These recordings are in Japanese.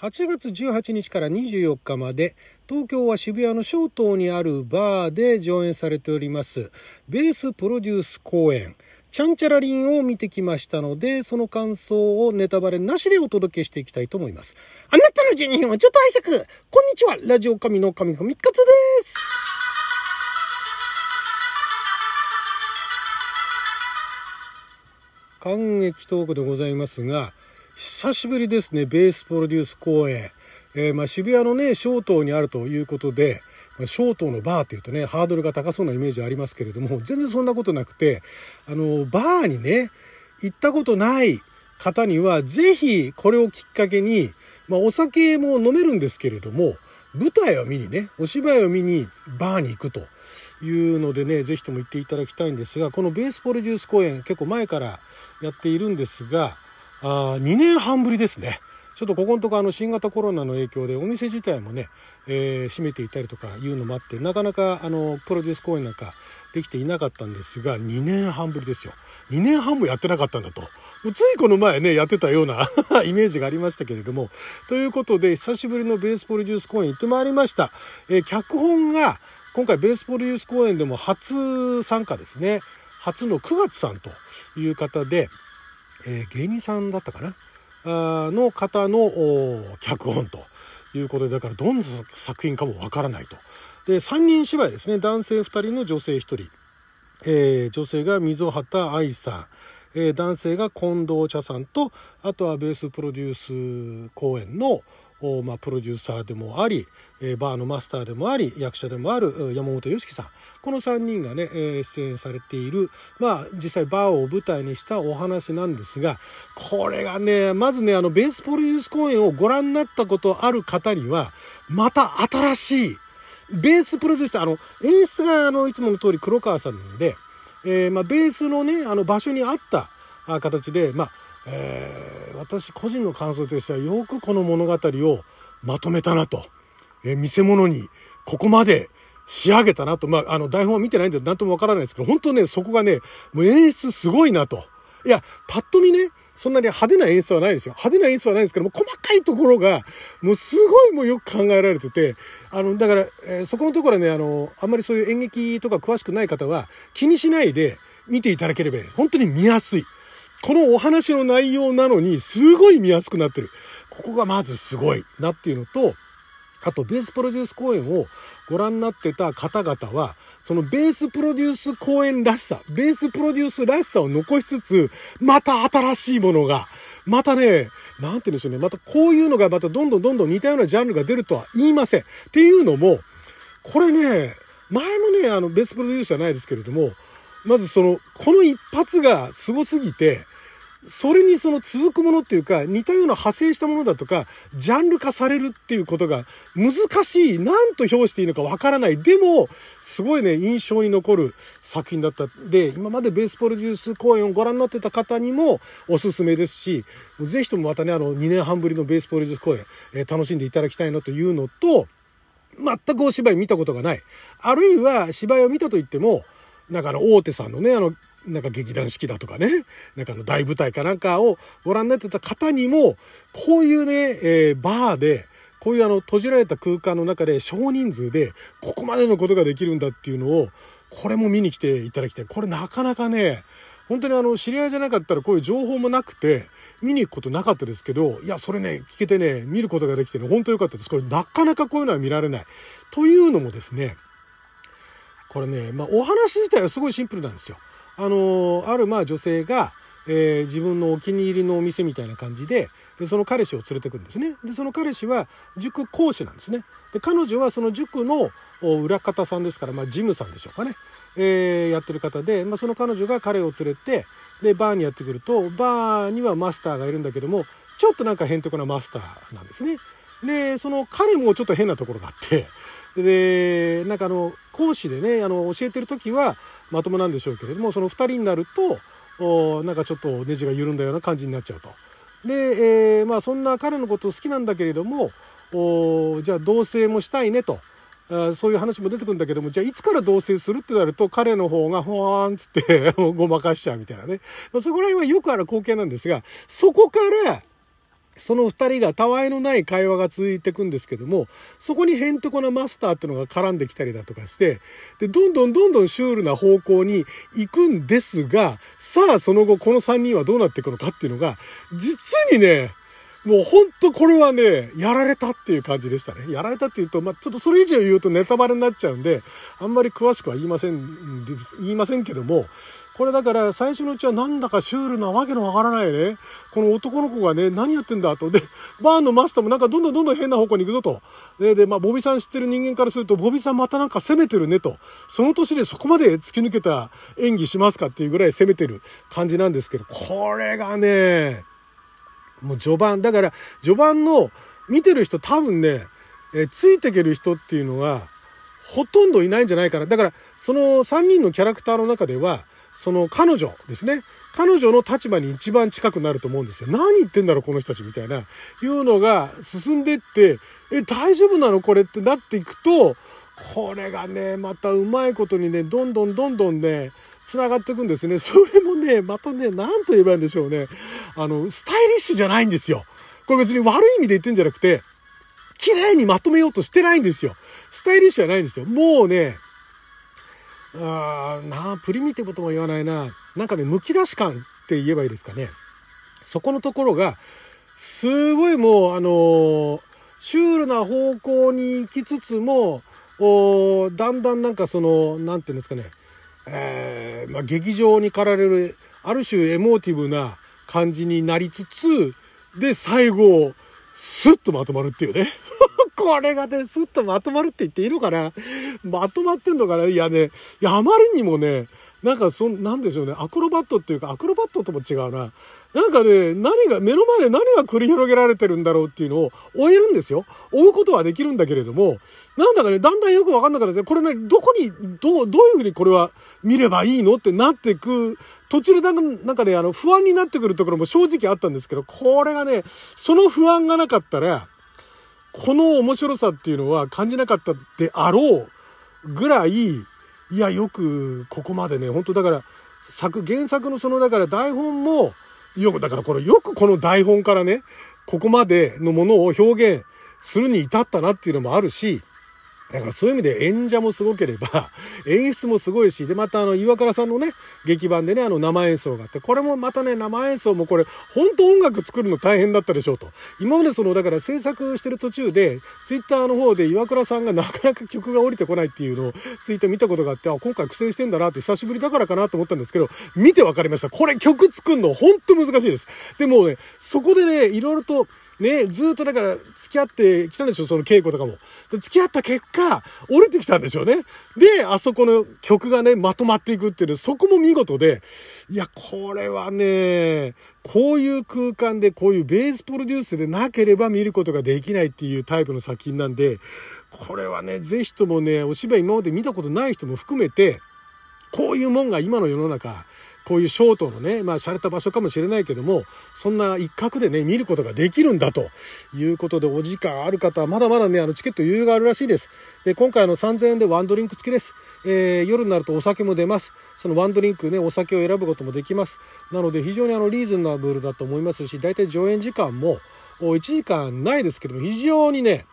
8月18日から24日まで東京は渋谷の小東にあるバーで上演されております。ベースプロデュース公演。ちゃんちゃらりんを見てきましたので、その感想をネタバレなしでお届けしていきたいと思います。あなたの12分はちょっと拝借。こんにちは。ラジオ神の神ふみかつです。感激トークでございますが、久しぶりですね、ベースプロデュース公演。えー、まあ、渋谷のね、小東にあるということで、まあ、小東のバーっていうとね、ハードルが高そうなイメージありますけれども、全然そんなことなくて、あの、バーにね、行ったことない方には、ぜひこれをきっかけに、まあ、お酒も飲めるんですけれども、舞台を見にね、お芝居を見にバーに行くというのでね、ぜひとも行っていただきたいんですが、このベースプロデュース公演、結構前からやっているんですが、あ2年半ぶりですね。ちょっとここのとこあの新型コロナの影響でお店自体もね、えー、閉めていたりとかいうのもあってなかなかあのプロデュース公演なんかできていなかったんですが2年半ぶりですよ。2年半もやってなかったんだと。ついこの前ねやってたような イメージがありましたけれども。ということで久しぶりのベースプロデュース公演行ってまいりました、えー、脚本が今回ベースプロデュース公演でも初参加ですね。初の9月さんという方でえー、芸人さんだったかな？あの方の脚本ということでだからどんな作品かもわからないと。で3人芝居ですね。男性2人の女性1人、えー、女性が溝端愛さん、えー、男性が近藤茶さんとあとはベースプロデュース公演のまあ、プロデューサーでもあり、えー、バーのマスターでもあり役者でもある山本良樹さん。この3人がね、えー、出演されている、まあ、実際バーを舞台にしたお話なんですがこれがねまずねあのベースプロデュース公演をご覧になったことある方にはまた新しいベースプロデュースあの演出があのいつもの通り黒川さんなので、えー、まあ、ベースのねあの場所に合った形でまあえー、私個人の感想としてはよくこの物語をまとめたなと、えー、見せ物にここまで仕上げたなと、まあ、あの台本は見てないんで何ともわからないですけど本当ねそこがねもう演出すごいなといやパッと見ねそんなに派手な演出はないですよ。派手な演出はないですけども、細かいところが、もうすごいもうよく考えられてて、あの、だから、えー、そこのところはね、あの、あんまりそういう演劇とか詳しくない方は、気にしないで見ていただければ、本当に見やすい。このお話の内容なのに、すごい見やすくなってる。ここがまずすごいなっていうのと、あと、ベースプロデュース公演をご覧になってた方々は、そのベースプロデュース公演らしさ、ベースプロデュースらしさを残しつつ、また新しいものが、またね、なんて言うんでしょうね、またこういうのがまたどんどんどんどん似たようなジャンルが出るとは言いません。っていうのも、これね、前もね、あの、ベースプロデュースじゃないですけれども、まずその、この一発がすごすぎて、それにその続くものっていうか、似たような派生したものだとか、ジャンル化されるっていうことが難しい、何と表していいのかわからない。でも、すごいね、印象に残る作品だった。で、今までベースプロデュース公演をご覧になってた方にもおすすめですし、ぜひともまたね、あの、2年半ぶりのベースプロデュース公演、えー、楽しんでいただきたいなというのと、全くお芝居見たことがない。あるいは芝居を見たと言っても、なんかあの、大手さんのね、あの、なんか劇団四季だとかね、なんかの大舞台かなんかをご覧になってた方にも、こういうね、えー、バーで、こういうあの閉じられた空間の中で少人数でここまでのことができるんだっていうのを、これも見に来ていただきたい。これなかなかね、本当にあの知り合いじゃなかったらこういう情報もなくて、見に行くことなかったですけど、いや、それね、聞けてね、見ることができてね、本当良かったです。これなかなかこういうのは見られない。というのもですね、これね、まあお話自体はすごいシンプルなんですよ。あのあるまあ女性が、えー、自分のお気に入りのお店みたいな感じででその彼氏を連れてくるんですね。でその彼氏は塾講師なんですね。で彼女はその塾の裏方さんですから、まあ、ジムさんでしょうかね、えー、やってる方で、まあ、その彼女が彼を連れてでバーにやってくるとバーにはマスターがいるんだけどもちょっとなんか変とこなマスターなんですね。でその彼もちょっと変なところがあってでなんかあの講師でねあの教えてる時はまともなんでしょうけれどもその2人になるとなんかちょっとネジが緩んだような感じになっちゃうと。で、えー、まあそんな彼のこと好きなんだけれどもじゃあ同棲もしたいねと。あそういう話も出てくるんだけども、じゃあいつから同棲するってなると、彼の方がほわーんつって ごまかしちゃうみたいなね。まあ、そこら辺はよくある光景なんですが、そこから、その二人がたわいのない会話が続いていくんですけども、そこにヘンテコなマスターっていうのが絡んできたりだとかして、で、どんどんどんどんシュールな方向に行くんですが、さあその後この三人はどうなっていくのかっていうのが、実にね、もうほんとこれはね、やられたっていう感じでしたね。やられたっていうと、まあ、ちょっとそれ以上言うとネタバレになっちゃうんで、あんまり詳しくは言いません、言いませんけども、これだから最初のうちはなんだかシュールなわけのわからないね。この男の子がね、何やってんだと。で、バーのマスターもなんかどんどんどんどん変な方向に行くぞと。で、で、まあ、ボビさん知ってる人間からすると、ボビさんまたなんか攻めてるねと。その年でそこまで突き抜けた演技しますかっていうぐらい攻めてる感じなんですけど、これがね、もう序盤、だから序盤の見てる人多分ね、えついていける人っていうのは、ほとんどいないんじゃないかな。だから、その3人のキャラクターの中では、その彼女ですね。彼女の立場に一番近くなると思うんですよ。何言ってんだろう、この人たちみたいな、いうのが進んでって、え、大丈夫なのこれってなっていくと、これがね、またうまいことにね、どんどんどんどんね、繋がっていくんですね。それもね、またね、何と言えばいいんでしょうね。あの、スタイリッシュじゃないんですよ。これ別に悪い意味で言ってんじゃなくて、綺麗にまとめようとしてないんですよ。スタイリッシュじゃないんですよ。もうね、あなあ、プリミティブとも言わないな。なんかね、剥き出し感って言えばいいですかね。そこのところが、すごいもう、あのー、シュールな方向に行きつつも、おだんだんなんかその、なんていうんですかね、えー、まあ、劇場に駆られる、ある種エモーティブな感じになりつつ、で、最後、スッとまとまるっていうね。これがね、スッとまとまるって言っていいのかな？まとまってんのかな？いやね、いや、あまりにもね、なんかそ、なんでしょうね、アクロバットっていうか、アクロバットとも違うな。なんかね、何が、目の前で何が繰り広げられてるんだろうっていうのを追えるんですよ。追うことはできるんだけれども、なんだかね、だんだんよくわかんなかったです。これね、どこに、どう、どういうふうにこれは見ればいいの？ってなってく、途中でなんかね、あの、不安になってくるところも正直あったんですけど、これがね、その不安がなかったら、この面白さっていうのは感じなかったであろうぐらい、いや、よくここまでね、本当だから、作、原作のその、だから台本も、よく、だからこれよくこの台本からね、ここまでのものを表現するに至ったなっていうのもあるし、だからそういう意味で演者もすごければ、演出もすごいし、で、またあの、岩倉さんのね、劇版でね、あの、生演奏があって、これもまたね、生演奏もこれ、本当音楽作るの大変だったでしょうと。今までその、だから制作してる途中で、ツイッターの方で岩倉さんがなかなか曲が降りてこないっていうのを、ツイッター見たことがあって、あ、今回苦戦してんだなって久しぶりだからかなと思ったんですけど、見てわかりました。これ曲作るの本当難しいです。でもね、そこでね、いろいろと、ね、ずっとだから付き合ってきたんでしょ、その稽古とかも。付き合った結果、降りてきたんでしょうね。で、あそこの曲がね、まとまっていくっていう、そこも見事で、いや、これはね、こういう空間で、こういうベースプロデュースでなければ見ることができないっていうタイプの作品なんで、これはね、ぜひともね、お芝居今まで見たことない人も含めて、こういうもんが今の世の中、こういうショートのね、まあ、洒落た場所かもしれないけども、そんな一角でね、見ることができるんだということで、お時間ある方は、まだまだね、あの、チケット余裕があるらしいです。で、今回あの、3000円でワンドリンク付きです。えー、夜になるとお酒も出ます。そのワンドリンクね、お酒を選ぶこともできます。なので、非常にあの、リーズナブルだと思いますし、大体上演時間も、1時間ないですけども、非常にね、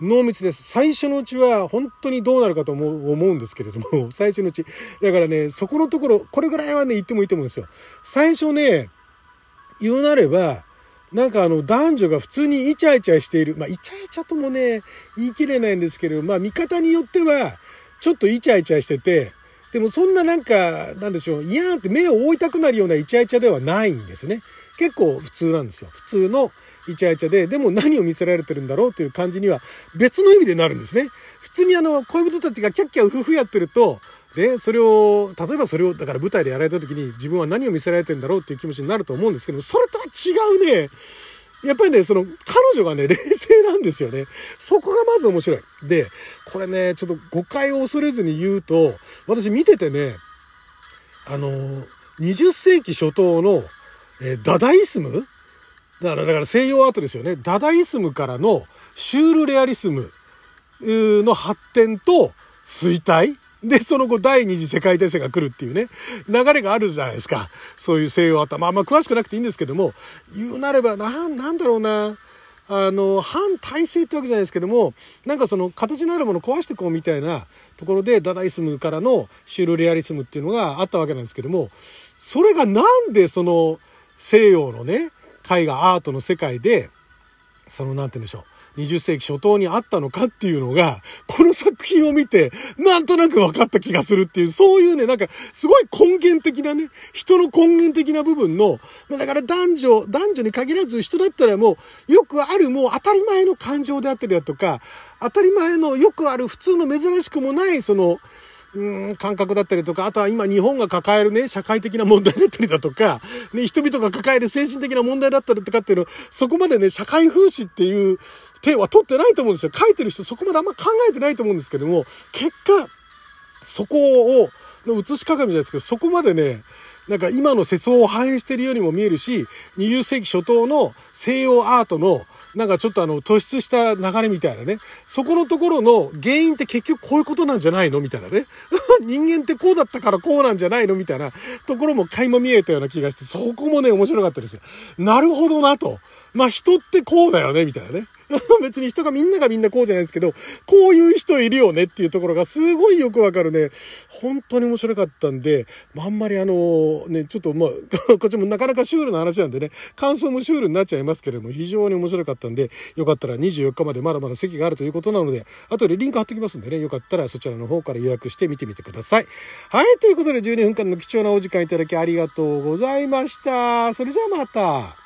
濃密です。最初のうちは本当にどうなるかと思う思うんですけれども、最初のうち。だからね、そこのところ、これぐらいはね、言ってもいいと思うんですよ。最初ね、言うなれば、なんかあの男女が普通にイチャイチャしている。まあイチャイチャともね、言い切れないんですけど、まあ見方によっては、ちょっとイチャイチャしてて、でもそんななんか、なんでしょう、いやーって目を覆いたくなるようなイチャイチャではないんですよね。結構普通なんですよ。普通のイチャイチャで、でも何を見せられてるんだろうっていう感じには別の意味でなるんですね。普通にあの、恋人たちがキャッキャウフフやってると、で、それを、例えばそれを、だから舞台でやられた時に自分は何を見せられてるんだろうっていう気持ちになると思うんですけど、それとは違うね、やっぱりね、その、彼女がね、冷静なんですよね。そこがまず面白い。で、これね、ちょっと誤解を恐れずに言うと、私見ててね、あの、20世紀初頭の、えー、ダダイスムだから、だから西洋アートですよね。ダダイスムからのシュールレアリスムの発展と衰退で、その後第二次世界大戦が来るっていうね、流れがあるじゃないですか。そういう西洋あった。まあまあ詳しくなくていいんですけども、言うなれば、な、なんだろうな。あの、反体制ってわけじゃないですけども、なんかその形のあるもの壊していこうみたいなところで、ダダイスムからのシュールレアリスムっていうのがあったわけなんですけども、それがなんでその西洋のね、絵画アートの世界で、その、なんて言うんでしょう。20世紀初頭にあったのかっていうのが、この作品を見て、なんとなく分かった気がするっていう、そういうね、なんか、すごい根源的なね、人の根源的な部分の、だから男女、男女に限らず人だったらもう、よくあるもう当たり前の感情であったりだとか、当たり前のよくある普通の珍しくもない、その、うん感覚だったりとか、あとは今日本が抱えるね、社会的な問題だったりだとか、ね、人々が抱える精神的な問題だったりとかっていうの、そこまでね、社会風刺っていう手は取ってないと思うんですよ。書いてる人そこまであんま考えてないと思うんですけども、結果、そこを、の映し鏡じゃないですけど、そこまでね、なんか今の世相を反映しているようにも見えるし、20世紀初頭の西洋アートのなんかちょっとあの突出した流れみたいなね。そこのところの原因って結局こういうことなんじゃないのみたいなね。人間ってこうだったからこうなんじゃないのみたいなところも垣間見えたような気がして、そこもね、面白かったですよ。なるほどなと。まあ人ってこうだよね、みたいなね。別に人がみんながみんなこうじゃないですけど、こういう人いるよねっていうところがすごいよくわかるね。本当に面白かったんで、あんまりあの、ね、ちょっとまあ、こっちもなかなかシュールな話なんでね、感想もシュールになっちゃいますけれども、非常に面白かったんで、よかったら24日までまだまだ席があるということなので、後でリンク貼っておきますんでね、よかったらそちらの方から予約して見てみてください。はい、ということで12分間の貴重なお時間いただきありがとうございました。それじゃあまた。